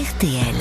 RTL.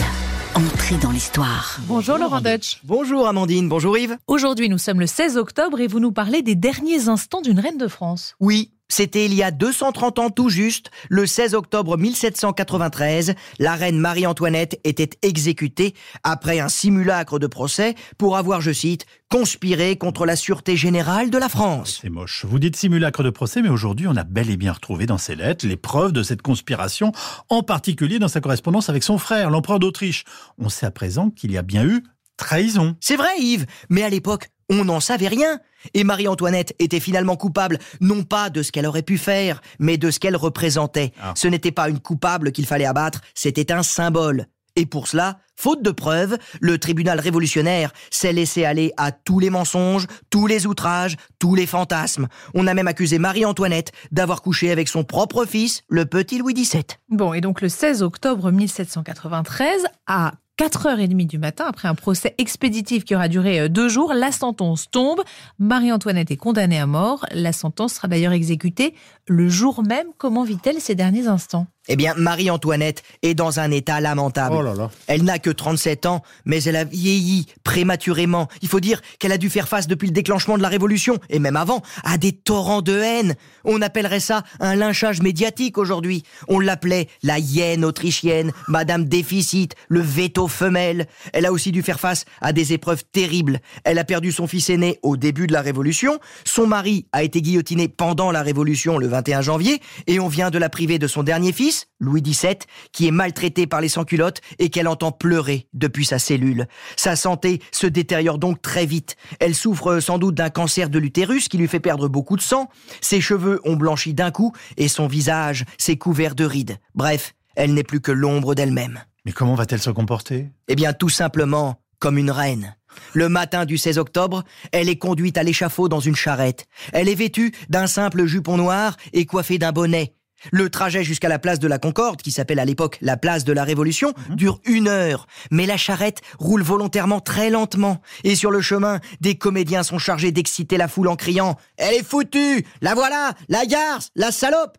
Entrée dans l'histoire. Bonjour Laurent Deutsch. Bonjour Amandine, bonjour Yves. Aujourd'hui, nous sommes le 16 octobre et vous nous parlez des derniers instants d'une reine de France. Oui, c'était il y a 230 ans tout juste, le 16 octobre 1793, la reine Marie-Antoinette était exécutée après un simulacre de procès pour avoir, je cite, conspiré contre la sûreté générale de la France. C'est moche. Vous dites simulacre de procès, mais aujourd'hui, on a bel et bien retrouvé dans ses lettres les preuves de cette conspiration, en particulier dans sa correspondance avec son frère, l'empereur d'Autriche. On sait à présent qu'il y a bien eu trahison. C'est vrai Yves, mais à l'époque, on n'en savait rien. Et Marie-Antoinette était finalement coupable, non pas de ce qu'elle aurait pu faire, mais de ce qu'elle représentait. Ah. Ce n'était pas une coupable qu'il fallait abattre, c'était un symbole. Et pour cela, faute de preuves, le tribunal révolutionnaire s'est laissé aller à tous les mensonges, tous les outrages, tous les fantasmes. On a même accusé Marie-Antoinette d'avoir couché avec son propre fils, le petit Louis XVII. Bon, et donc le 16 octobre 1793, à 4h30 du matin, après un procès expéditif qui aura duré euh, deux jours, la sentence tombe. Marie-Antoinette est condamnée à mort. La sentence sera d'ailleurs exécutée le jour même. Comment vit-elle ces derniers instants? Eh bien, Marie-Antoinette est dans un état lamentable. Oh là là. Elle n'a que 37 ans, mais elle a vieilli prématurément. Il faut dire qu'elle a dû faire face depuis le déclenchement de la Révolution, et même avant, à des torrents de haine. On appellerait ça un lynchage médiatique aujourd'hui. On l'appelait la hyène autrichienne, Madame Déficit, le veto femelle. Elle a aussi dû faire face à des épreuves terribles. Elle a perdu son fils aîné au début de la Révolution. Son mari a été guillotiné pendant la Révolution le 21 janvier, et on vient de la priver de son dernier fils, Louis XVII, qui est maltraité par les sans-culottes et qu'elle entend pleurer depuis sa cellule. Sa santé se détériore donc très vite. Elle souffre sans doute d'un cancer de l'utérus qui lui fait perdre beaucoup de sang. Ses cheveux ont blanchi d'un coup et son visage s'est couvert de rides. Bref, elle n'est plus que l'ombre d'elle-même. Mais comment va-t-elle se comporter? Eh bien, tout simplement comme une reine. Le matin du 16 octobre, elle est conduite à l'échafaud dans une charrette. Elle est vêtue d'un simple jupon noir et coiffée d'un bonnet. Le trajet jusqu'à la place de la Concorde, qui s'appelle à l'époque la place de la Révolution, dure une heure. Mais la charrette roule volontairement très lentement. Et sur le chemin, des comédiens sont chargés d'exciter la foule en criant ⁇ Elle est foutue La voilà La garce La salope !⁇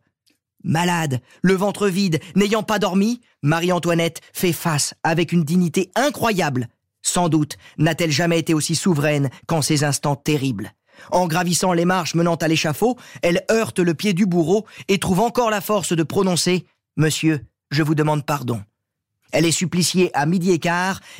Malade, le ventre vide, n'ayant pas dormi, Marie-Antoinette fait face avec une dignité incroyable. Sans doute n'a-t-elle jamais été aussi souveraine qu'en ces instants terribles. En gravissant les marches menant à l'échafaud, elle heurte le pied du bourreau et trouve encore la force de prononcer ⁇ Monsieur, je vous demande pardon ⁇ Elle est suppliciée à midi et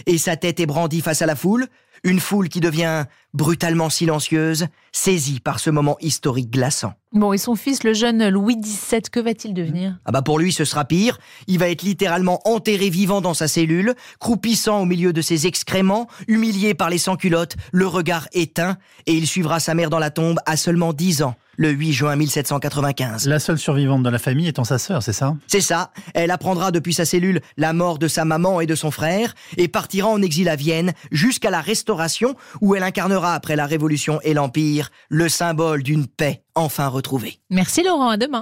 et sa tête est brandie face à la foule, une foule qui devient brutalement silencieuse, saisie par ce moment historique glaçant. Bon, et son fils, le jeune Louis XVII, que va-t-il devenir? Ah bah pour lui ce sera pire, il va être littéralement enterré vivant dans sa cellule, croupissant au milieu de ses excréments, humilié par les sans-culottes, le regard éteint, et il suivra sa mère dans la tombe à seulement 10 ans, le 8 juin 1795. La seule survivante de la famille étant sa sœur, c'est ça? C'est ça, elle apprendra depuis sa cellule la mort de sa maman et de son frère, et partira en exil à Vienne jusqu'à la Restauration, où elle incarnera après la Révolution et l'Empire le symbole d'une paix enfin retrouvée. Merci Laurent, à demain.